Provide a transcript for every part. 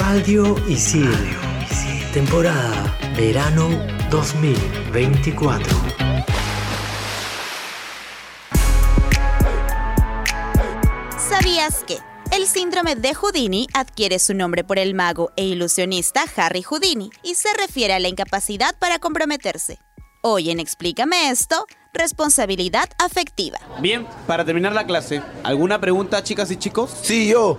Radio Isil. Temporada Verano 2024. ¿Sabías que? El síndrome de Houdini adquiere su nombre por el mago e ilusionista Harry Houdini y se refiere a la incapacidad para comprometerse. Hoy en Explícame esto, responsabilidad afectiva. Bien, para terminar la clase, ¿alguna pregunta, chicas y chicos? Sí, yo.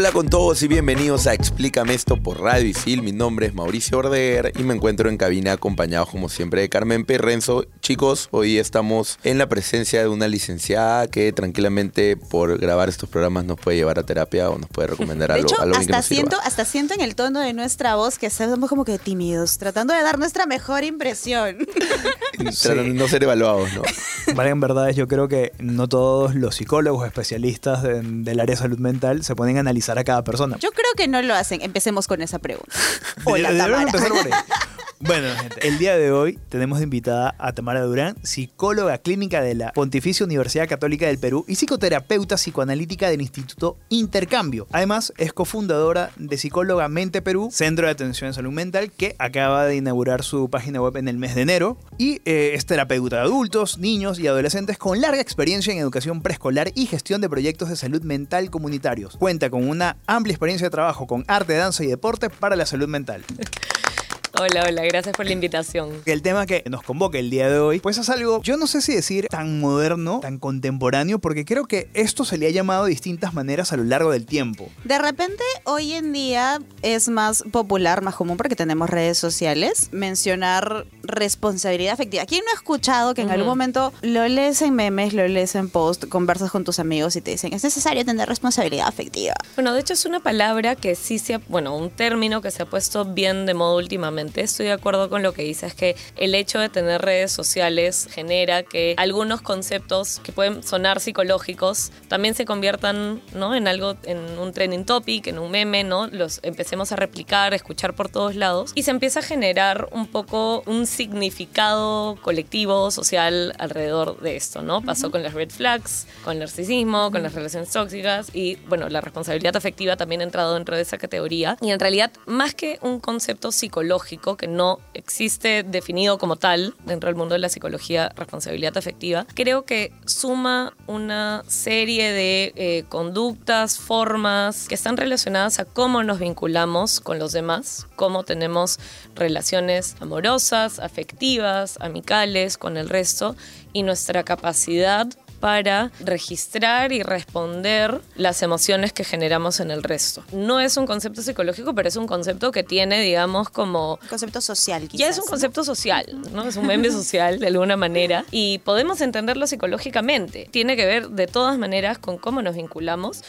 Hola con todos y bienvenidos a Explícame esto por Radio Isil. Mi nombre es Mauricio Ordeguer y me encuentro en cabina acompañado como siempre de Carmen Perrenzo. Chicos, hoy estamos en la presencia de una licenciada que tranquilamente por grabar estos programas nos puede llevar a terapia o nos puede recomendar De algo, hecho, algo que hasta sirva. siento, hasta siento en el tono de nuestra voz que estamos como que tímidos, tratando de dar nuestra mejor impresión. De no ser evaluados, ¿no? Vale, en verdad, yo creo que no todos los psicólogos especialistas de- del área de salud mental se ponen a analizar a cada persona. Yo creo que no lo hacen. Empecemos con esa pregunta. Hola, Tamara. empezar por ahí. Bueno, gente, el día de hoy tenemos de invitada a Tamara Durán, psicóloga clínica de la Pontificia Universidad Católica del Perú y psicoterapeuta psicoanalítica del Instituto Intercambio. Además, es cofundadora de Psicóloga Mente Perú, Centro de Atención en Salud Mental, que acaba de inaugurar su página web en el mes de enero. Y eh, es terapeuta de adultos, niños y adolescentes con larga experiencia en educación preescolar y gestión de proyectos de salud mental comunitarios. Cuenta con una amplia experiencia de trabajo con arte, danza y deporte para la salud mental. Hola, hola, gracias por la invitación. El tema que nos convoca el día de hoy, pues es algo, yo no sé si decir tan moderno, tan contemporáneo, porque creo que esto se le ha llamado de distintas maneras a lo largo del tiempo. De repente, hoy en día es más popular, más común, porque tenemos redes sociales, mencionar responsabilidad afectiva. ¿Quién no ha escuchado que en algún momento lo lees en memes, lo lees en post, conversas con tus amigos y te dicen, es necesario tener responsabilidad afectiva? Bueno, de hecho es una palabra que sí se ha, bueno, un término que se ha puesto bien de moda últimamente. Estoy de acuerdo con lo que dices, que el hecho de tener redes sociales genera que algunos conceptos que pueden sonar psicológicos también se conviertan, ¿no? En algo, en un trending topic, en un meme, ¿no? Los empecemos a replicar, a escuchar por todos lados y se empieza a generar un poco un significado colectivo, social alrededor de esto, ¿no? Pasó con las red flags, con el narcisismo, con las relaciones tóxicas y, bueno, la responsabilidad afectiva también ha entrado dentro de esa categoría. Y en realidad, más que un concepto psicológico que no existe definido como tal dentro del mundo de la psicología, responsabilidad afectiva, creo que suma una serie de eh, conductas, formas que están relacionadas a cómo nos vinculamos con los demás, cómo tenemos relaciones amorosas, afectivas, amicales con el resto y nuestra capacidad para registrar y responder las emociones que generamos en el resto. No es un concepto psicológico, pero es un concepto que tiene, digamos, como Concepto social, quizás. ya es un concepto social, ¿no? Es un meme social de alguna manera y podemos entenderlo psicológicamente. Tiene que ver de todas maneras con cómo nos vinculamos.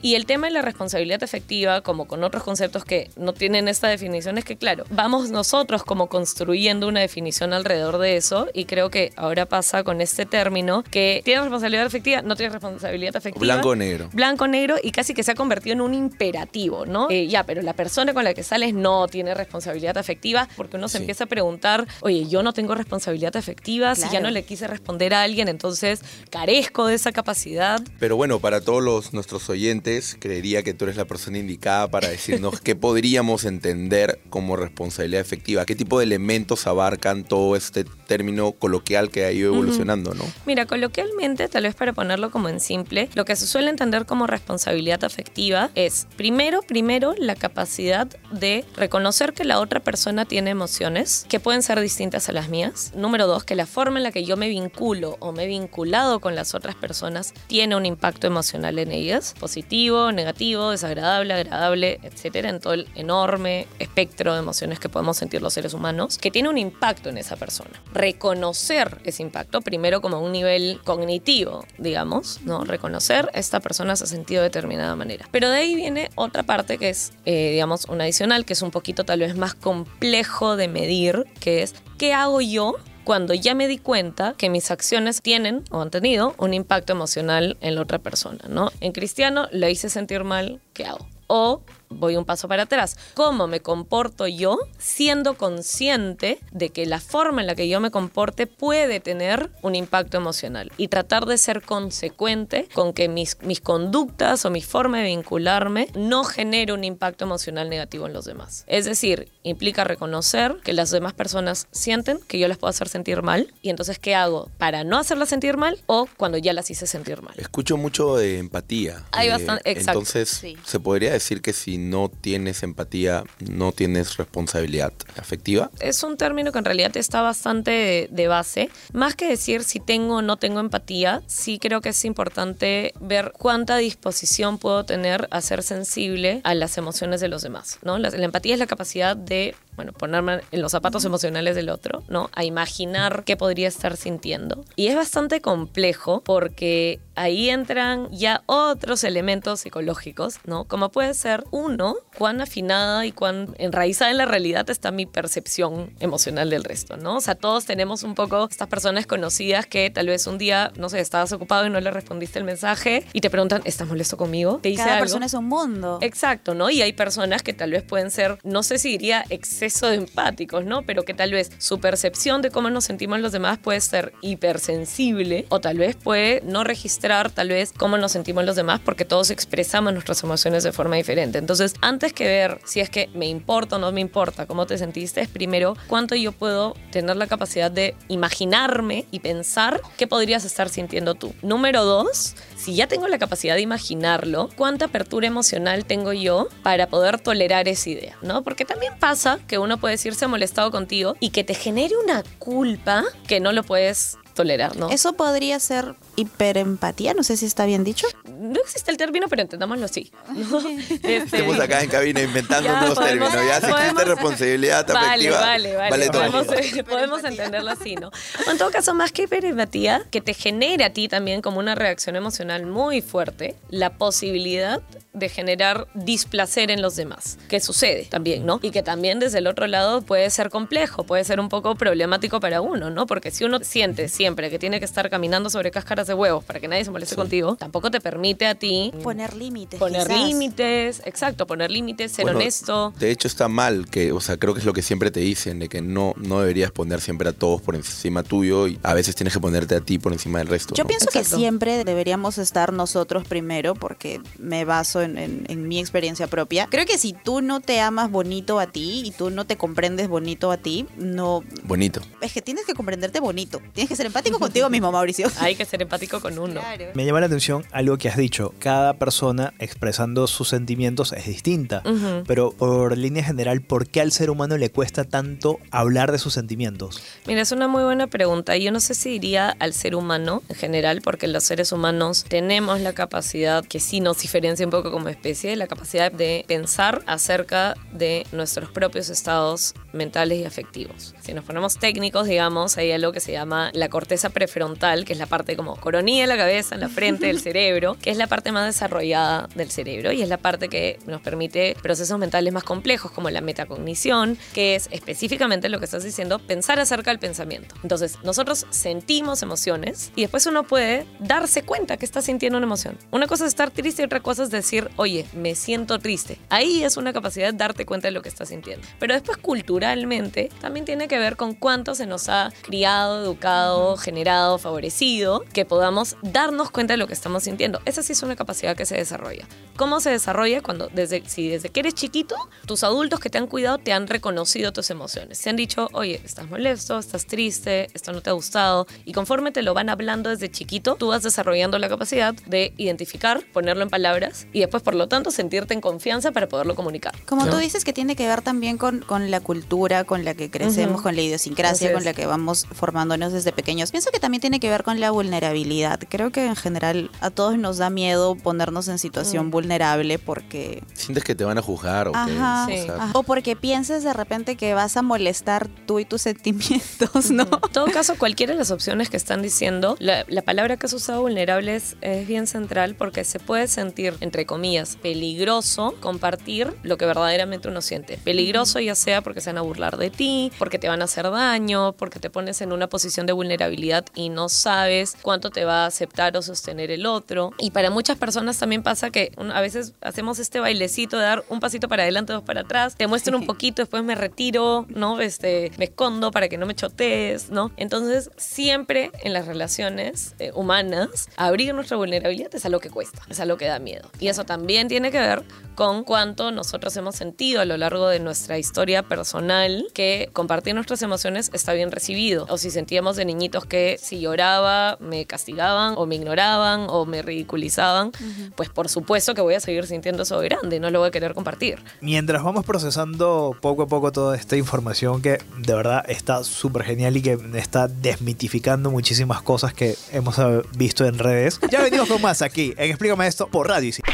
Y el tema de la responsabilidad afectiva, como con otros conceptos que no tienen esta definición, es que, claro, vamos nosotros como construyendo una definición alrededor de eso y creo que ahora pasa con este término que tiene responsabilidad afectiva, no tiene responsabilidad afectiva. Blanco o negro. Blanco negro y casi que se ha convertido en un imperativo, ¿no? Eh, ya, pero la persona con la que sales no tiene responsabilidad afectiva porque uno se Sí. empieza a preguntar, oye, yo no tengo responsabilidad afectiva, si ya Claro. no le quise responder a alguien, entonces carezco de esa capacidad. Pero bueno, para todos los, nuestros oyentes, creería que tú eres la persona indicada para decirnos qué podríamos entender como responsabilidad efectiva, qué tipo de elementos abarcan todo este término coloquial que ha ido evolucionando, ¿no? Mira, coloquialmente, tal vez para ponerlo como en simple, lo que se suele entender como responsabilidad afectiva es, primero, primero, la capacidad de reconocer que la otra persona tiene emociones que pueden ser distintas a las mías. Número dos, que la forma en la que yo me vinculo o me he vinculado con las otras personas tiene un impacto emocional en ellas, positivo negativo, desagradable, agradable, etcétera, en todo el enorme espectro de emociones que podemos sentir los seres humanos, que tiene un impacto en esa persona. Reconocer ese impacto, primero como un nivel cognitivo, digamos, ¿no? Reconocer esta persona se ha sentido de determinada manera. Pero de ahí viene otra parte que es, eh, digamos, un adicional, que es un poquito tal vez más complejo de medir, que es, ¿qué hago yo cuando ya me di cuenta que mis acciones tienen o han tenido un impacto emocional en la otra persona, ¿no? En cristiano la hice sentir mal, ¿qué hago? O voy un paso para atrás. ¿Cómo me comporto yo siendo consciente de que la forma en la que yo me comporte puede tener un impacto emocional? Y tratar de ser consecuente con que mis, mis conductas o mi forma de vincularme no genere un impacto emocional negativo en los demás. Es decir, implica reconocer que las demás personas sienten que yo las puedo hacer sentir mal y entonces ¿qué hago para no hacerlas sentir mal o cuando ya las hice sentir mal? Escucho mucho de empatía. Hay Eh, bastante, exacto. Entonces, Sí. se podría decir que si no tienes empatía, no tienes responsabilidad afectiva. es un término que en realidad está bastante de, base. Más que decir si tengo o no tengo empatía, sí creo que es importante ver cuánta disposición puedo tener a ser sensible a las emociones de los demás, ¿no? La, la empatía es la capacidad de, bueno, ponerme en los zapatos emocionales del otro, ¿no? A imaginar qué podría estar sintiendo. Y es bastante complejo porque ahí entran ya otros elementos psicológicos, ¿no? Como puede ser, uno, cuán afinada y cuán enraizada en la realidad está mi percepción emocional del resto, ¿no? O sea, todos tenemos un poco estas personas conocidas que tal vez un día, no sé, estabas ocupado y no le respondiste el mensaje y te preguntan, ¿estás molesto conmigo? ¿Te hice Cada algo? persona es un mundo. Exacto, ¿no? Y hay personas que tal vez pueden ser, no sé si diría exceso de empáticos, ¿no? Pero que tal vez su percepción de cómo nos sentimos los demás puede ser hipersensible o tal vez puede no registrar tal vez cómo nos sentimos los demás porque todos expresamos nuestras emociones de forma diferente. Entonces, antes que ver si es que me importa o no me importa cómo te sentiste, es primero cuánto yo puedo tener la capacidad de imaginarme y pensar qué podrías estar sintiendo tú. Número dos, si ya tengo la capacidad de imaginarlo, ¿cuánta apertura emocional tengo yo para poder tolerar esa idea? ¿no? Porque también pasa que uno puede decirse molestado contigo y que te genere una culpa que no lo puedes tolerar, ¿no? Eso podría ser hiperempatía, no sé si está bien dicho. No existe el término, pero entendámoslo así. ¿no? Este, Estamos acá en cabina inventando Ya, nuevos podemos- términos. Ya si existe podemos- responsabilidad Vale, vale, vale. todo. podemos, eh, podemos entenderlo así, ¿no? O en todo caso, más que hiperempatía, que te genere a ti también como una reacción emocional muy fuerte, la posibilidad de generar displacer en los demás, que sucede también, ¿no? Y que también desde el otro lado puede ser complejo, puede ser un poco problemático para uno, ¿no? Porque si uno siente siempre que tiene que estar caminando sobre cáscaras de huevos para que nadie se moleste contigo, tampoco te permite a ti Poner límites. poner quizás. límites, exacto, poner límites, ser Bueno, honesto. De hecho está mal, que, o sea, creo que es lo que siempre te dicen, de que no, no deberías poner siempre a todos por encima tuyo y a veces tienes que ponerte a ti por encima del resto. Yo ¿no? pienso que Exacto. siempre deberíamos estar nosotros primero, porque me baso en, en- en mi experiencia propia. Creo que si tú no te amas bonito a ti y tú no te comprendes bonito a ti, no... Bonito. Es que tienes que comprenderte bonito. Tienes que ser empático contigo mismo, Mauricio. Hay que ser empático con uno. Me llama la atención algo que has dicho. Cada persona expresando sus sentimientos es distinta. Pero por línea general, ¿por qué al ser humano le cuesta tanto hablar de sus sentimientos? Mira, es una muy buena pregunta. Yo no sé si diría al ser humano en general, porque los seres humanos tenemos la capacidad, que sí nos diferencia un poco como especie, la capacidad de pensar acerca de nuestros propios estados mentales y afectivos. Si nos ponemos técnicos, digamos, hay algo que se llama la corteza prefrontal, que es la parte como coronilla de la cabeza, en la frente del cerebro, que es la parte más desarrollada del cerebro y es la parte que nos permite procesos mentales más complejos, como la metacognición, que es específicamente lo que estás diciendo, pensar acerca del pensamiento. Entonces, nosotros sentimos emociones y después uno puede darse cuenta que está sintiendo una emoción. Una cosa es estar triste y otra cosa es decir, oye, me siento triste. Ahí es una capacidad de darte cuenta de lo que estás sintiendo. Pero después, culturalmente, también tiene que ver con cuánto se nos ha criado, educado, generado, favorecido, que podamos darnos cuenta de lo que estamos sintiendo. Esa sí es una capacidad que se desarrolla. ¿Cómo se desarrolla? Cuando desde, si desde que eres chiquito, tus adultos que te han cuidado te han reconocido tus emociones. Se han dicho, oye, estás molesto, estás triste, esto no te ha gustado. Y conforme te lo van hablando desde chiquito, tú vas desarrollando la capacidad de identificar, ponerlo en palabras y después, por lo tanto, sentirte en confianza para poderlo comunicar. Como ¿no? tú dices que tiene que ver también con, con la cultura con la que crecemos, Ujú. con la idiosincrasia con la que vamos formándonos desde pequeños. Pienso que también tiene que ver con la vulnerabilidad. Creo que en general a todos nos da miedo ponernos en situación vulnerable porque... ¿Sientes que te van a juzgar o? Ajá, O sea. O porque pienses de repente que vas a molestar tú y tus sentimientos, ¿no? En todo caso, cualquiera de las opciones que están diciendo, la, la palabra que has usado, vulnerables, es bien central porque se puede sentir, entre comillas, peligroso compartir lo que verdaderamente uno siente. Peligroso ya sea porque se van a burlar de ti, porque te van a hacer daño, porque te pones en una posición de vulnerabilidad y no sabes cuánto te va a aceptar o sostener el otro. Y para muchas personas también pasa que a veces hacemos este bailecito de dar un pasito para adelante, dos para atrás, te muestro un poquito, después me retiro, ¿no? Este, me escondo para que no me chotees, ¿no? Entonces, siempre en las relaciones eh, humanas, abrir nuestra vulnerabilidad es algo que cuesta, es algo que da miedo. Y eso también tiene que ver con cuánto nosotros hemos sentido a lo largo de nuestra historia personal que compartir nuestras emociones está bien recibido. O si sentíamos de que si lloraba me castigaban o me ignoraban o me ridiculizaban, pues por supuesto que voy a seguir sintiendo eso de grande, no lo voy a querer compartir. Mientras vamos procesando poco a poco toda esta información que de verdad está súper genial y que está desmitificando muchísimas cosas que hemos visto en redes, ya venimos con más aquí en Explícame esto por Radio Isil.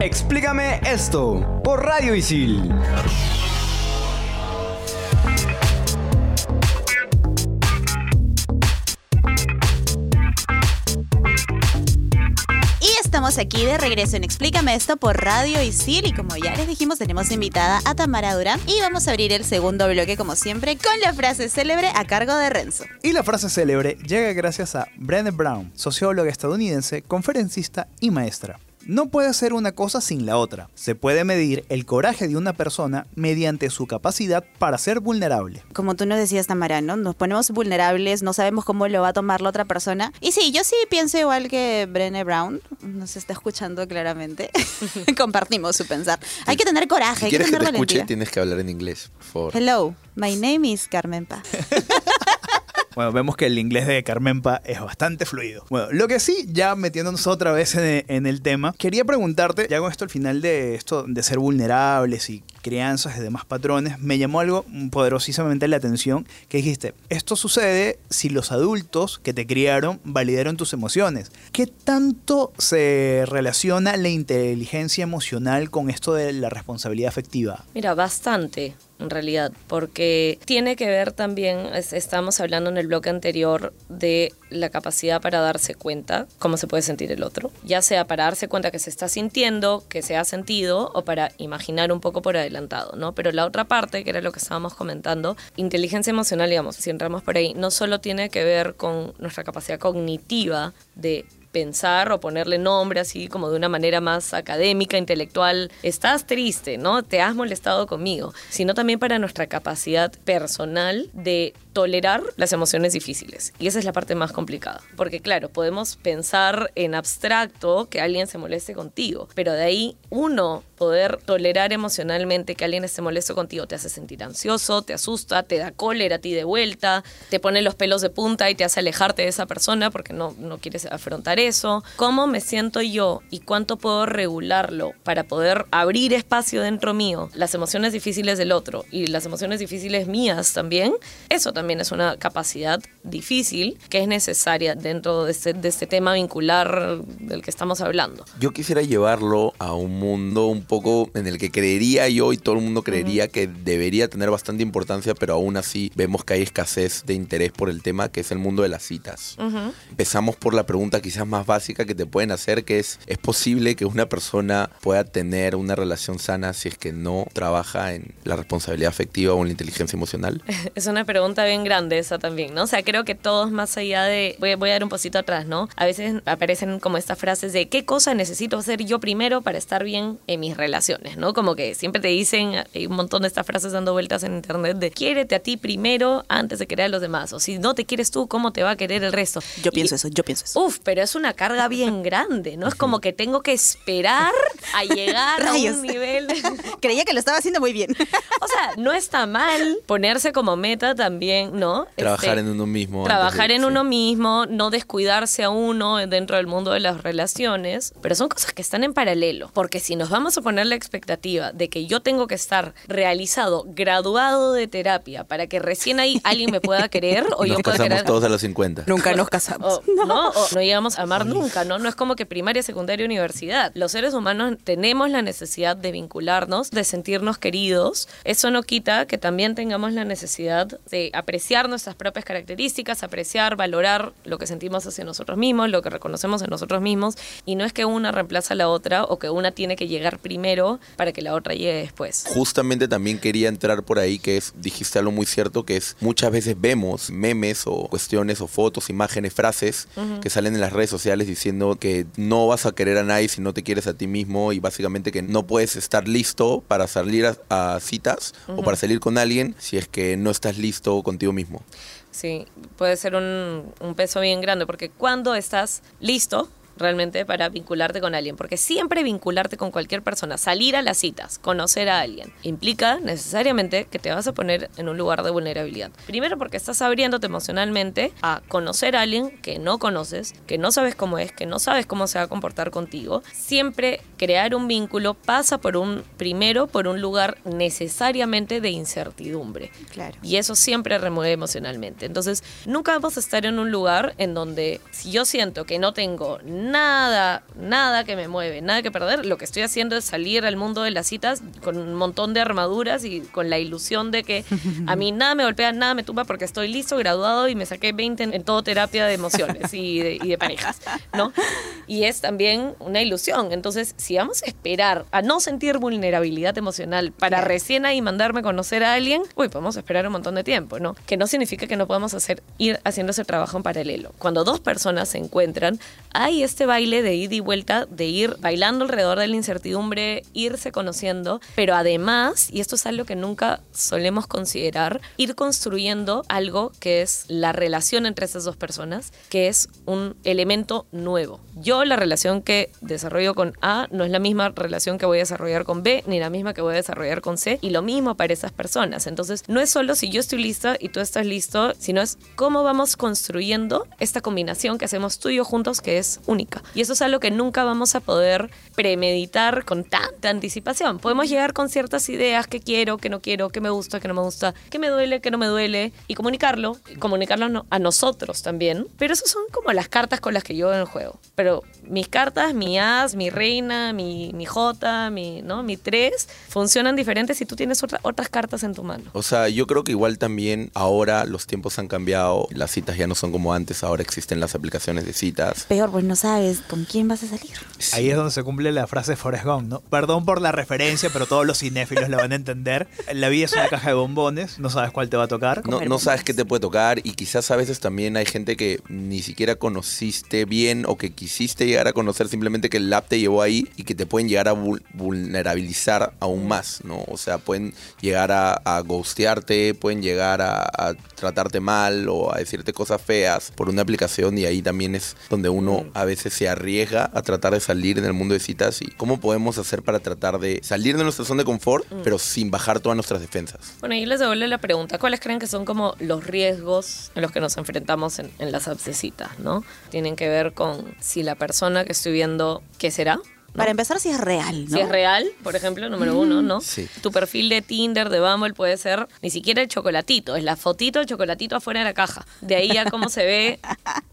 Explícame esto por Radio Isil. Aquí de regreso en Explícame esto por Radio Isil y como ya les dijimos tenemos invitada a Tamara Durán y vamos a abrir el segundo bloque como siempre con la frase célebre a cargo de Renzo. Y la frase célebre llega gracias a Brené Brown, socióloga estadounidense, conferencista y maestra. No puede ser una cosa sin la otra. Se puede medir el coraje de una persona mediante su capacidad para ser vulnerable. Como tú nos decías Tamara, ¿no? Nos ponemos vulnerables, no sabemos cómo lo va a tomar la otra persona. Y sí, yo sí pienso igual que Brené Brown, nos está escuchando claramente. Compartimos su pensar. Hay que tener coraje, si hay que quieres que tener te escuche, valentía. tienes que hablar en inglés, por favor. Hello, my name is Carmen Paz. Bueno, vemos que el inglés de Carmenpa es bastante fluido. Bueno, lo que sí, ya metiéndonos otra vez en, en el tema, quería preguntarte, ya con esto al final de esto de ser vulnerables y crianzas y demás patrones, me llamó algo poderosísimamente la atención que dijiste, esto sucede si los adultos que te criaron validaron tus emociones. ¿Qué tanto se relaciona la inteligencia emocional con esto de la responsabilidad afectiva? Mira, bastante en realidad, porque tiene que ver también, es- estamos hablando en el bloque anterior de la capacidad para darse cuenta cómo se puede sentir el otro, ya sea para darse cuenta que se está sintiendo, que se ha sentido, o para imaginar un poco por adelantado, ¿no? Pero la otra parte, que era lo que estábamos comentando, inteligencia emocional, digamos, si entramos por ahí, no solo tiene que ver con nuestra capacidad cognitiva de pensar o ponerle nombre así como de una manera más académica, intelectual, estás triste, ¿no? Te has molestado conmigo, sino también para nuestra capacidad personal de tolerar las emociones difíciles. Y esa es la parte más complicada, porque claro, podemos pensar en abstracto que alguien se moleste contigo, pero de ahí uno poder tolerar emocionalmente que alguien esté molesto contigo te hace sentir ansioso, te asusta, te da cólera a ti de vuelta, te pone los pelos de punta y te hace alejarte de esa persona porque no, no quieres afrontar eso. ¿Cómo me siento yo y cuánto puedo regularlo para poder abrir espacio dentro mío, las emociones difíciles del otro y las emociones difíciles mías también? Eso también es una capacidad difícil que es necesaria dentro de este, de este tema vincular del que estamos hablando. Yo quisiera llevarlo a un mundo un poco en el que creería yo y todo el mundo creería que debería tener bastante importancia, pero aún así vemos que hay escasez de interés por el tema, que es el mundo de las citas. Ujú. Empezamos por la pregunta quizás más básica que te pueden hacer, que es, ¿es posible que una persona pueda tener una relación sana si es que no trabaja en la responsabilidad afectiva o en la inteligencia emocional? Es una pregunta bien grande esa también, ¿no? O sea, creo que todos más allá de... Voy, voy a dar un poquito atrás, ¿no? A veces aparecen como estas frases de ¿qué cosa necesito hacer yo primero para estar bien en mis relaciones, ¿no? Como que siempre te dicen, hay un montón de estas frases dando vueltas en internet de quiérete a ti primero antes de querer a los demás. O si no te quieres tú, ¿cómo te va a querer el resto? Yo pienso Y- eso, yo pienso eso. Uf, pero es una carga bien grande, ¿no? Es como que tengo que esperar a llegar a un nivel... Creía que lo estaba haciendo muy bien. O sea, no está mal ponerse como meta también, ¿no? Trabajar Este, en uno mismo. Trabajar de- en sí. uno mismo, no descuidarse a uno dentro del mundo de las relaciones, pero son cosas que están en paralelo, porque si nos vamos a poner la expectativa de que yo tengo que estar realizado, graduado de terapia, para que recién ahí alguien me pueda querer o Nos yo pueda casamos querer. todos a los 50. Nunca nos casamos. O, ¿no? O no llegamos a amar nunca, ¿no? No es como que primaria, secundaria, universidad. Los seres humanos tenemos la necesidad de vincularnos, de sentirnos queridos. Eso no quita que también tengamos la necesidad de apreciar nuestras propias características, apreciar, valorar lo que sentimos hacia nosotros mismos, lo que reconocemos en nosotros mismos. Y no es que una reemplaza a la otra o que una tiene que llegar primero para que la otra llegue después. Justamente también quería entrar por ahí, que es, dijiste algo muy cierto, que es muchas veces vemos memes o cuestiones o fotos, imágenes, frases Ujú. que salen en las redes sociales diciendo que no vas a querer a nadie si no te quieres a ti mismo y básicamente que no puedes estar listo para salir a, a citas o Ujú. para salir con alguien si es que no estás listo contigo mismo. Sí, puede ser un, un peso bien grande, porque cuando estás listo realmente para vincularte con alguien, porque siempre vincularte con cualquier persona, salir a las citas, conocer a alguien, implica necesariamente que te vas a poner en un lugar de vulnerabilidad. Primero porque estás abriéndote emocionalmente a conocer a alguien que no conoces, que no sabes cómo es, que no sabes cómo se va a comportar contigo. Siempre crear un vínculo pasa por un, primero por un lugar necesariamente de incertidumbre. Claro. Y eso siempre remueve emocionalmente. Entonces, nunca vamos a estar en un lugar en donde si yo siento que no tengo nada, nada que me mueve, nada que perder, lo que estoy haciendo es salir al mundo de las citas con un montón de armaduras y con la ilusión de que a mí nada me golpea, nada me tumba porque estoy listo, graduado y me saqué 20 en, en todo terapia de emociones y de, y de parejas, ¿no? Y es también una ilusión. Entonces, si vamos a esperar a no sentir vulnerabilidad emocional para recién ahí mandarme a conocer a alguien, uy, podemos esperar un montón de tiempo, ¿no? Que no significa que no podamos hacer, ir haciendo ese trabajo en paralelo. Cuando dos personas se encuentran, hay este baile de ida y vuelta, de ir bailando alrededor de la incertidumbre, irse conociendo, pero además, y esto es algo que nunca solemos considerar, ir construyendo algo que es la relación entre esas dos personas, que es un elemento nuevo. Yo la relación que desarrollo con A no es la misma relación que voy a desarrollar con B, ni la misma que voy a desarrollar con C, y lo mismo para esas personas. Entonces, no es solo si yo estoy lista y tú estás listo, sino es cómo vamos construyendo esta combinación que hacemos tú y yo juntos que es única. Y eso es algo que nunca vamos a poder premeditar con tanta anticipación. Podemos llegar con ciertas ideas que quiero, que no quiero, que me gusta, que no me gusta, que me duele, que no me duele, y comunicarlo, y comunicarlo a no- a nosotros también. Pero esas son como las cartas con las que yo en el juego. Pero mis cartas, mi as, mi reina, mi, mi jota, mi, ¿no? mi tres, funcionan diferentes si tú tienes otra- otras cartas en tu mano. O sea, yo creo que igual también ahora los tiempos han cambiado, las citas ya no son como antes, ahora existen las aplicaciones de citas. Peor, pues no sabes con quién vas a salir. Ahí es donde se cumple la frase de Forrest Gump, ¿no? Perdón por la referencia, pero todos los cinéfilos la van a entender. La vida es una caja de bombones, no sabes cuál te va a tocar. No, no sabes qué te puede tocar y quizás a veces también hay gente que ni siquiera conociste bien o que quisiste llegar a conocer simplemente que el app te llevó ahí y que te pueden llegar a vul- vulnerabilizar aún más, ¿no? O sea, pueden llegar a, a ghostearte, pueden llegar a, a tratarte mal o a decirte cosas feas por una aplicación y ahí también es donde uno a veces se arriesga a tratar de salir en el mundo de citas y cómo podemos hacer para tratar de salir de nuestra zona de confort, Mm. pero sin bajar todas nuestras defensas. Bueno, y les devuelvo la pregunta. ¿Cuáles creen que son como los riesgos en los que nos enfrentamos en, en las apps de citas, no? Tienen que ver con si la persona que estoy viendo, ¿qué será? Para empezar, si es real, ¿no? Si es real, por ejemplo, número uno, ¿no? Sí. Tu perfil de Tinder, de Bumble puede ser ni siquiera el chocolatito, es la fotito del chocolatito afuera de la caja. De ahí ya cómo se ve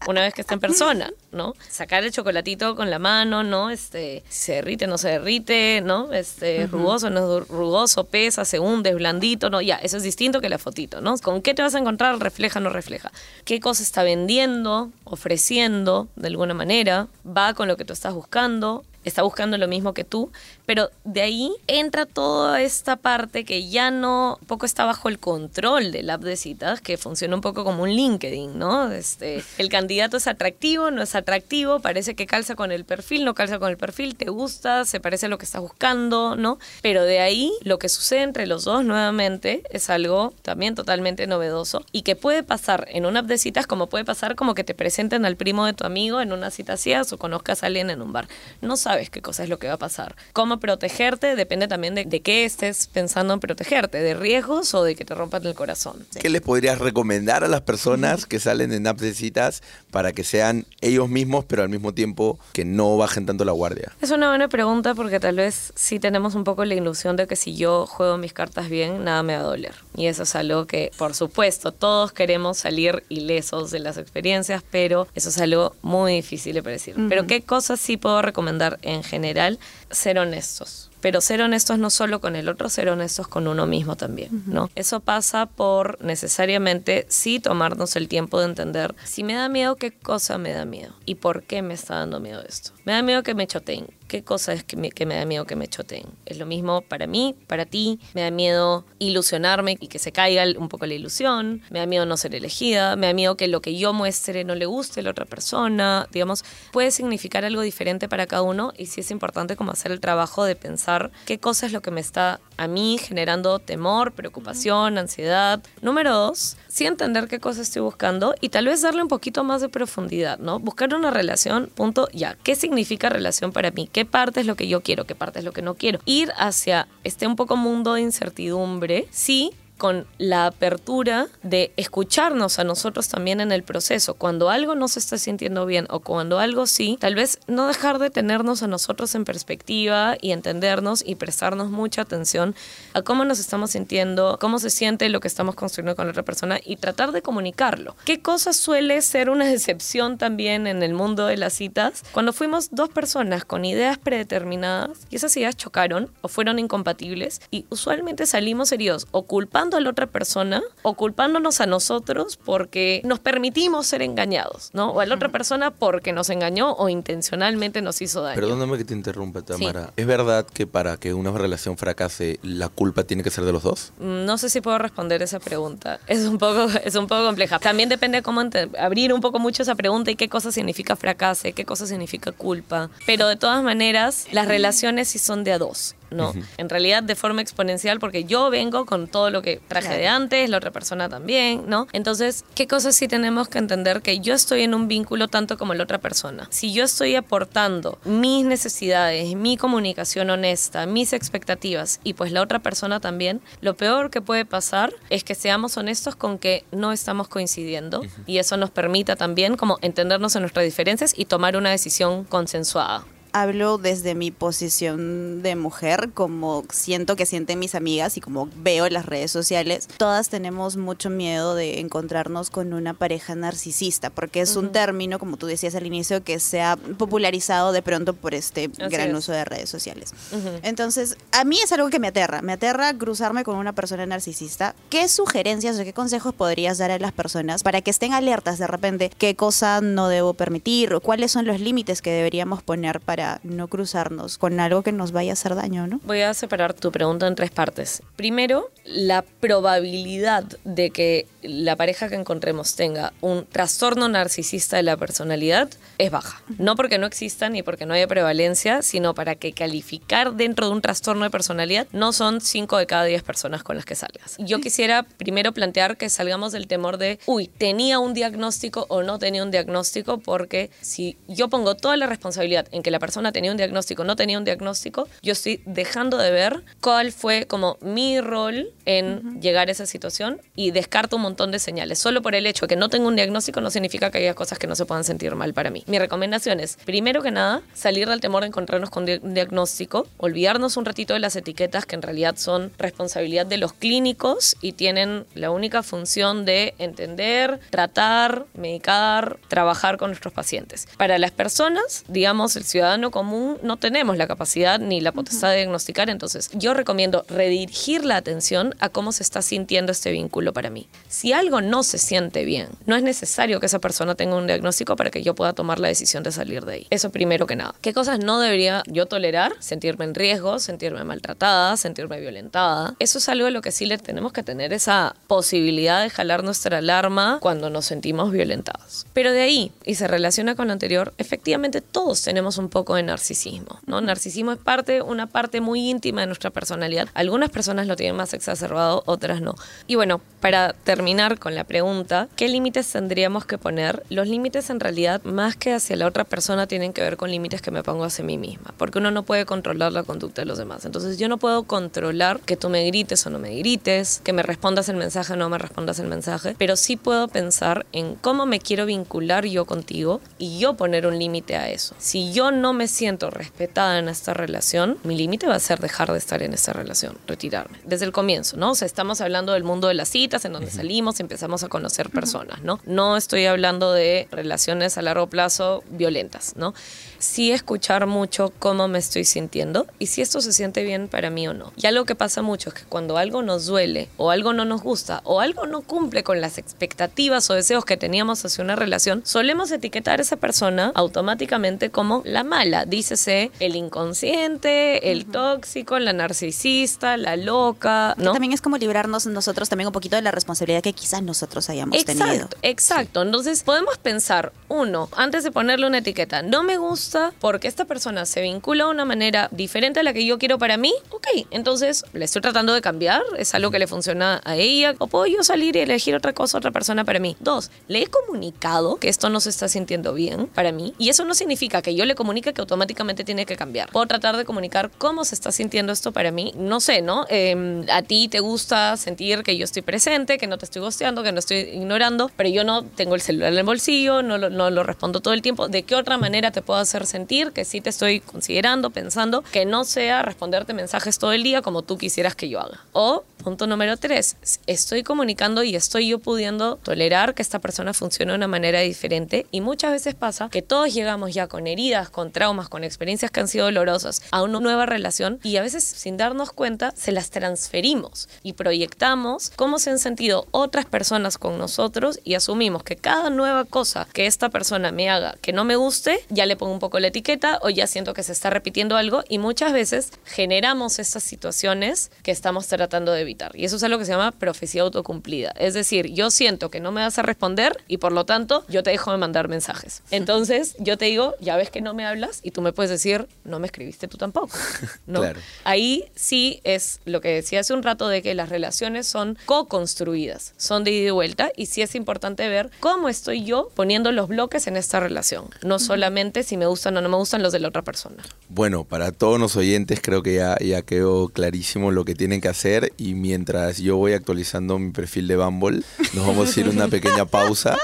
una vez que está en persona, ¿no? Sacar el chocolatito con la mano, ¿no? Este, si se derrite, no se derrite, ¿no? Este, rugoso, no es rugoso, pesa, se hunde, es blandito, ¿no? Ya, eso es distinto que la fotito, ¿no? ¿Con qué te vas a encontrar? Refleja, no refleja. ¿Qué cosa está vendiendo, ofreciendo de alguna manera? ¿Va con lo que tú estás buscando? Está buscando lo mismo que tú, pero de ahí entra toda esta parte que ya no poco está bajo el control del app de citas, que funciona un poco como un LinkedIn, ¿no? Este, el candidato es atractivo, no es atractivo, parece que calza con el perfil, no calza con el perfil, te gusta, se parece a lo que estás buscando, ¿no? Pero de ahí lo que sucede entre los dos nuevamente es algo también totalmente novedoso y que puede pasar en una app de citas como puede pasar como que te presenten al primo de tu amigo en una cita así o conozcas a alguien en un bar. No sabes sabes qué cosa es lo que va a pasar. Cómo protegerte depende también de, de qué estés pensando en protegerte, de riesgos o de que te rompan el corazón. ¿Qué les podrías recomendar a las personas que salen en apps de citas para que sean ellos mismos, pero al mismo tiempo que no bajen tanto la guardia? Es una buena pregunta porque tal vez sí tenemos un poco la ilusión de que si yo juego mis cartas bien, nada me va a doler. Y eso es algo que, por supuesto, todos queremos salir ilesos de las experiencias, pero eso es algo muy difícil de predecir. Pero ¿qué cosas sí puedo recomendar en general? Ser honestos pero ser honestos no solo con el otro, ser honestos con uno mismo también, ¿no? Eso pasa por necesariamente sí tomarnos el tiempo de entender si me da miedo, qué cosa me da miedo y por qué me está dando miedo esto. Me da miedo que me choteen. ¿Qué cosa es que me, que me da miedo que me choteen? Es lo mismo para mí, para ti. Me da miedo ilusionarme y que se caiga un poco la ilusión. Me da miedo no ser elegida. Me da miedo que lo que yo muestre no le guste a la otra persona. Digamos, puede significar algo diferente para cada uno y sí es importante como hacer el trabajo de pensar qué cosa es lo que me está a mí generando temor, preocupación, ansiedad. Número dos, sí entender qué cosa estoy buscando y tal vez darle un poquito más de profundidad, ¿no? Buscar una relación, punto, ya. ¿Qué significa relación para mí? ¿Qué parte es lo que yo quiero? ¿Qué parte es lo que no quiero? Ir hacia este un poco mundo de incertidumbre, sí, con la apertura de escucharnos a nosotros también en el proceso. Cuando algo no se está sintiendo bien o cuando algo sí, tal vez no dejar de tenernos a nosotros en perspectiva y entendernos y prestarnos mucha atención a cómo nos estamos sintiendo, cómo se siente lo que estamos construyendo con la otra persona y tratar de comunicarlo. ¿Qué cosa suele ser una decepción también en el mundo de las citas? Cuando fuimos dos personas con ideas predeterminadas y esas ideas chocaron o fueron incompatibles y usualmente salimos heridos o culpando a la otra persona o culpándonos a nosotros porque nos permitimos ser engañados, ¿no? O a la otra persona porque nos engañó o intencionalmente nos hizo daño. Perdóname que te interrumpa, Tamara. ¿Es verdad que para que una relación fracase, la culpa tiene que ser de los dos? Mm, no sé si puedo responder esa pregunta. Es un poco, es un poco compleja. También depende de cómo abrir un poco mucho esa pregunta y qué cosa significa fracase, qué cosa significa culpa. Pero de todas maneras, las relaciones sí son de a dos. No, en realidad de forma exponencial porque yo vengo con todo lo que traje de antes, la otra persona también, ¿no? Entonces, ¿qué cosas sí tenemos que entender? Que yo estoy en un vínculo tanto como la otra persona. Si yo estoy aportando mis necesidades, mi comunicación honesta, mis expectativas y pues la otra persona también, lo peor que puede pasar es que seamos honestos con que no estamos coincidiendo y eso nos permita también como entendernos en nuestras diferencias y tomar una decisión consensuada hablo desde mi posición de mujer, como siento que sienten mis amigas y como veo en las redes sociales, todas tenemos mucho miedo de encontrarnos con una pareja narcisista, porque es un término, como tú decías al inicio, que se ha popularizado de pronto por este gran uso de redes sociales. Entonces, a mí es algo que me aterra, me aterra cruzarme con una persona narcisista. ¿Qué sugerencias o qué consejos podrías dar a las personas para que estén alertas de repente qué cosa no debo permitir o cuáles son los límites que deberíamos poner para no cruzarnos con algo que nos vaya a hacer daño, ¿no? Voy a separar tu pregunta en tres partes. Primero, la probabilidad de que la pareja que encontremos tenga un trastorno narcisista de la personalidad es baja. No porque no exista ni porque no haya prevalencia, sino para que calificar dentro de un trastorno de personalidad no son 5 de cada 10 personas con las que salgas. Yo quisiera primero plantear que salgamos del temor de, uy, tenía un diagnóstico o no tenía un diagnóstico, porque si yo pongo toda la responsabilidad en que la persona tenía un diagnóstico no tenía un diagnóstico, yo estoy dejando de ver cuál fue como mi rol en llegar a esa situación y descarto un montón de señales. Solo por el hecho de que no tengo un diagnóstico no significa que haya cosas que no se puedan sentir mal para mí. Mi recomendación es, primero que nada, salir del temor de encontrarnos con un diagnóstico, olvidarnos un ratito de las etiquetas que en realidad son responsabilidad de los clínicos y tienen la única función de entender, tratar, medicar, trabajar con nuestros pacientes. Para las personas, digamos, el ciudadano común, no tenemos la capacidad ni la potestad de diagnosticar, entonces yo recomiendo redirigir la atención a cómo se está sintiendo este vínculo para mí. Si algo no se siente bien, no es necesario que esa persona tenga un diagnóstico para que yo pueda tomar la decisión de salir de ahí. Eso primero que nada. ¿Qué cosas no debería yo tolerar? Sentirme en riesgo, sentirme maltratada, sentirme violentada. Eso es algo de lo que sí le tenemos que tener esa posibilidad de jalar nuestra alarma cuando nos sentimos violentados. Pero de ahí, y se relaciona con lo anterior, efectivamente todos tenemos un poco poco de narcisismo, ¿no? Narcisismo es parte, una parte muy íntima de nuestra personalidad. Algunas personas lo tienen más exacerbado, otras no. Y bueno, para terminar con la pregunta, ¿qué límites tendríamos que poner? Los límites en realidad, más que hacia la otra persona, tienen que ver con límites que me pongo hacia mí misma, porque uno no puede controlar la conducta de los demás. Entonces yo no puedo controlar que tú me grites o no me grites, que me respondas el mensaje o no me respondas el mensaje, pero sí puedo pensar en cómo me quiero vincular yo contigo y yo poner un límite a eso. Si yo no me siento respetada en esta relación, mi límite va a ser dejar de estar en esta relación, retirarme. Desde el comienzo, ¿no? O sea, estamos hablando del mundo de las citas, en donde salimos y empezamos a conocer personas, ¿no? No estoy hablando de relaciones a largo plazo violentas, ¿no? Sí escuchar mucho cómo me estoy sintiendo y si esto se siente bien para mí o no. Y algo que pasa mucho es que cuando algo nos duele o algo no nos gusta o algo no cumple con las expectativas o deseos que teníamos hacia una relación, solemos etiquetar a esa persona automáticamente como la mala. Dícese el inconsciente, el tóxico, la narcisista, la loca, ¿no? También es como librarnos nosotros también un poquito de la responsabilidad que quizás nosotros hayamos exacto, tenido. Exacto. Entonces podemos pensar, uno, antes de ponerle una etiqueta, no me gusta porque esta persona se vincula de una manera diferente a la que yo quiero para mí, ok, entonces le estoy tratando de cambiar, es algo que le funciona a ella, o puedo yo salir y elegir otra cosa, otra persona para mí. Dos, le he comunicado que esto no se está sintiendo bien para mí, y eso no significa que yo le comunique que automáticamente tiene que cambiar. Puedo tratar de comunicar cómo se está sintiendo esto para mí, no sé, ¿no? Eh, a ti te gusta sentir que yo estoy presente, que no te estoy gosteando, que no estoy ignorando, pero yo no tengo el celular en el bolsillo, no lo, no lo respondo todo el tiempo. ¿De qué otra manera te puedo hacer sentir que sí te estoy considerando, pensando, que no sea responderte mensajes todo el día como tú quisieras que yo haga? O, punto número tres, estoy comunicando y estoy yo pudiendo tolerar que esta persona funcione de una manera diferente y muchas veces pasa que todos llegamos ya con heridas, con traumas, con experiencias que han sido dolorosas a una nueva relación y a veces sin darnos cuenta se las transferimos y proyectamos cómo se han sentido otras personas con nosotros y asumimos que cada nueva cosa que esta persona me haga que no me guste, ya le pongo un poco la etiqueta o ya siento que se está repitiendo algo y muchas veces generamos estas situaciones que estamos tratando de evitar. Y eso es algo que se llama profecía autocumplida. Es decir, yo siento que no me vas a responder y por lo tanto yo te dejo de mandar mensajes. Entonces yo te digo, ya ves que no me hablas y tú me puedes decir, no me escribiste tú tampoco. ¿no? Claro. Ahí sí es lo que decía hace un rato de que las relaciones son co-construidas, son de ida y vuelta y sí es importante ver cómo estoy yo poniendo los bloques en esta relación, no solamente si me gustan o no me gustan los de la otra persona. Bueno, para todos los oyentes creo que ya, ya quedó clarísimo lo que tienen que hacer y mientras yo voy actualizando mi perfil de Bumble, nos vamos a ir a una pequeña pausa.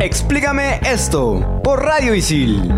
Explícame esto por Radio Isil.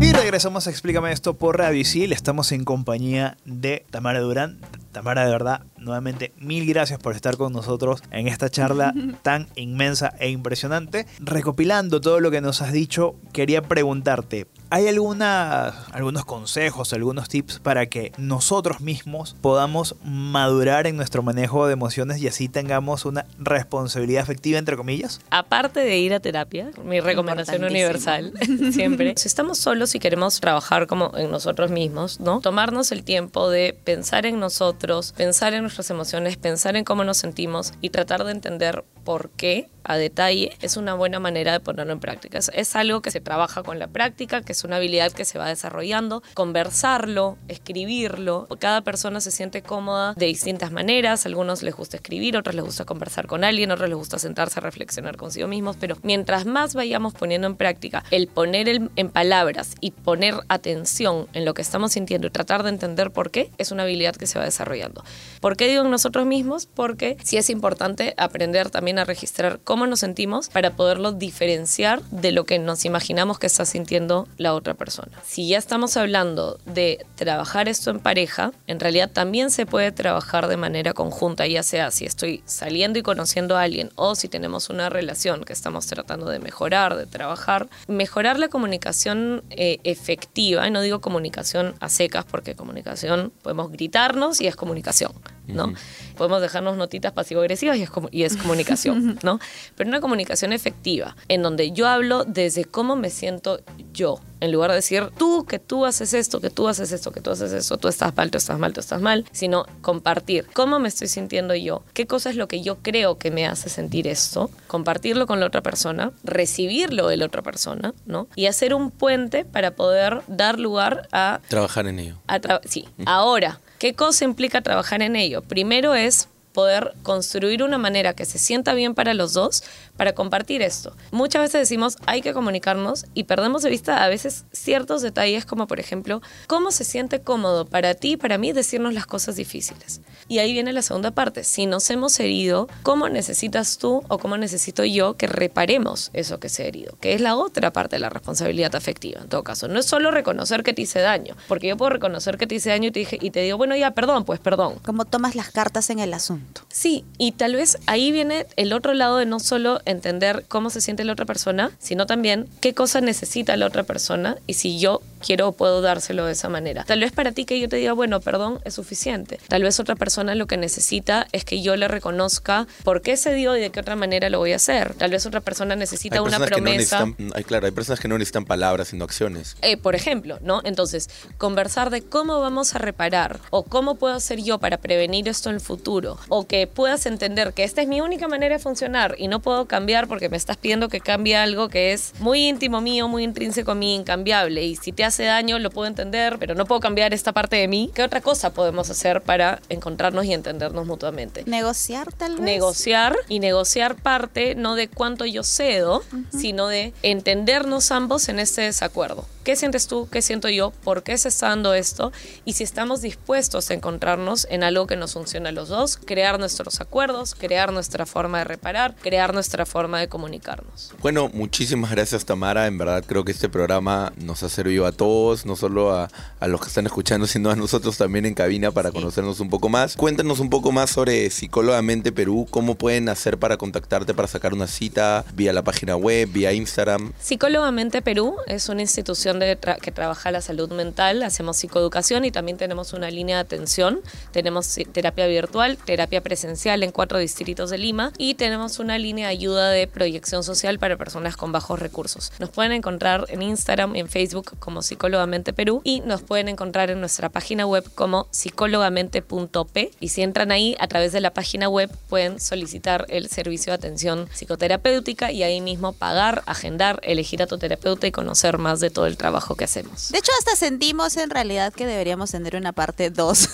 Y regresamos a Explícame esto por Radio Isil. Estamos en compañía de Tamara Durán. Tamara, de verdad, nuevamente mil gracias por estar con nosotros en esta charla tan inmensa e impresionante. Recopilando todo lo que nos has dicho, quería preguntarte, ¿hay alguna, algunos consejos, algunos tips para que nosotros mismos podamos madurar en nuestro manejo de emociones y así tengamos una responsabilidad afectiva, entre comillas? Aparte de ir a terapia, mi recomendación universal, siempre, si estamos solos y queremos trabajar como en nosotros mismos, ¿no? Tomarnos el tiempo de pensar en nosotros, pensar en nuestras emociones, pensar en cómo nos sentimos y tratar de entender por qué a detalle es una buena manera de ponerlo en práctica. Es, es algo que se trabaja con la práctica, que es una habilidad que se va desarrollando, conversarlo, escribirlo. Cada persona se siente cómoda de distintas maneras, a algunos les gusta escribir, otros les gusta conversar con alguien, otros les gusta sentarse a reflexionar consigo mismos, pero mientras más vayamos poniendo en práctica el poner el- en palabras y poner atención en lo que estamos sintiendo y tratar de entender por qué, es una habilidad que se va desarrollando. ¿Por qué digo en nosotros mismos? Porque sí es importante aprender también a registrar cómo nos sentimos para poderlo diferenciar de lo que nos imaginamos que está sintiendo la otra persona. Si ya estamos hablando de trabajar esto en pareja, en realidad también se puede trabajar de manera conjunta, ya sea si estoy saliendo y conociendo a alguien o si tenemos una relación que estamos tratando de mejorar, de trabajar. Mejorar la comunicación eh, efectiva, y no digo comunicación a secas porque comunicación podemos gritarnos y es comunicación, ¿no? Podemos dejarnos notitas pasivo-agresivas y es, y es comunicación, ¿no? Pero una comunicación efectiva, en donde yo hablo desde cómo me siento yo, En lugar de decir tú, que tú haces esto, que tú haces esto, que tú haces esto, tú estás mal, tú estás mal, tú estás mal, sino compartir cómo me estoy sintiendo yo, qué cosa es lo que yo creo que me hace sentir esto, compartirlo con la otra persona, recibirlo de la otra persona, ¿no? Y hacer un puente para poder dar lugar a... Trabajar en ello. a tra- sí, ahora, ¿qué cosa implica trabajar en ello? Primero es poder construir una manera que se sienta bien para los dos para compartir esto. Muchas veces decimos hay que comunicarnos y perdemos de vista a veces ciertos detalles como por ejemplo cómo se siente cómodo para ti y para mí decirnos las cosas difíciles. Y ahí viene la segunda parte. Si nos hemos herido, ¿cómo necesitas tú o cómo necesito yo que reparemos eso que se ha herido? Que es la otra parte de la responsabilidad afectiva en todo caso. No es solo reconocer que te hice daño, porque yo puedo reconocer que te hice daño y te, dije, y te digo, bueno, ya, perdón, pues perdón. ¿Cómo tomas las cartas en el asunto? Sí, y tal vez ahí viene el otro lado de no solo entender cómo se siente la otra persona, sino también qué cosa necesita la otra persona y si yo quiero o puedo dárselo de esa manera. Tal vez para ti que yo te diga, bueno, perdón, es suficiente. Tal vez otra persona lo que necesita es que yo le reconozca por qué se dio y de qué otra manera lo voy a hacer. Tal vez otra persona necesita una que no promesa. necesitan- hay, claro, hay personas que no necesitan palabras, sino acciones. Eh, por ejemplo, ¿no? Entonces, conversar de cómo vamos a reparar o cómo puedo hacer yo para prevenir esto en el futuro o que puedas entender que esta es mi única manera de funcionar y no puedo cambiar porque me estás pidiendo que cambie algo que es muy íntimo mío, muy intrínseco mío, incambiable y si te hace daño lo puedo entender, pero no puedo cambiar esta parte de mí. ¿Qué otra cosa podemos hacer para encontrarnos y entendernos mutuamente? Negociar tal vez. negociar y negociar parte no de cuánto yo cedo, sino de entendernos ambos en este desacuerdo. ¿Qué sientes tú? ¿Qué siento yo? ¿Por qué se está dando esto? Y si estamos dispuestos a encontrarnos en algo que nos funcione a los dos, crear nuestros acuerdos, crear nuestra forma de reparar, crear nuestra forma de comunicarnos. Bueno, muchísimas gracias Tamara. En verdad creo que este programa nos ha servido a todos, no solo a, a los que están escuchando, sino a nosotros también en cabina para conocernos un poco más. Cuéntanos un poco más sobre Psicólogamente Perú, cómo pueden hacer para contactarte para sacar una cita vía la página web, vía Instagram. Psicólogamente Perú es una institución de tra- que trabaja la salud mental, hacemos psicoeducación y también tenemos una línea de atención. Tenemos terapia virtual, terapia presencial en cuatro distritos de Lima y tenemos una línea de ayuda de proyección social para personas con bajos recursos. Nos pueden encontrar en Instagram en Facebook como Psicólogamente Perú y nos pueden encontrar en nuestra página web como psicólogamente.p y si entran ahí a través de la página web pueden solicitar el servicio de atención psicoterapéutica y ahí mismo pagar, agendar, elegir a tu terapeuta y conocer más de todo el trabajo que hacemos. De hecho, hasta sentimos en realidad que deberíamos tener una parte 2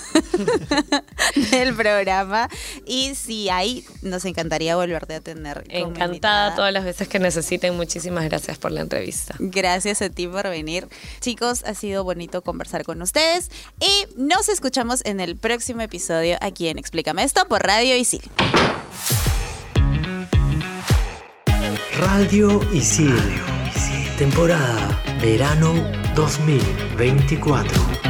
del programa. Y sí, ahí nos encantaría volverte a tener. Encantada todas las veces que necesiten. Muchísimas gracias por la entrevista. Gracias a ti por venir. Chicos, ha sido bonito conversar con ustedes. Y nos escuchamos en el próximo episodio aquí en Explícame esto por Radio Isil. Radio Isil. Temporada Verano 2024.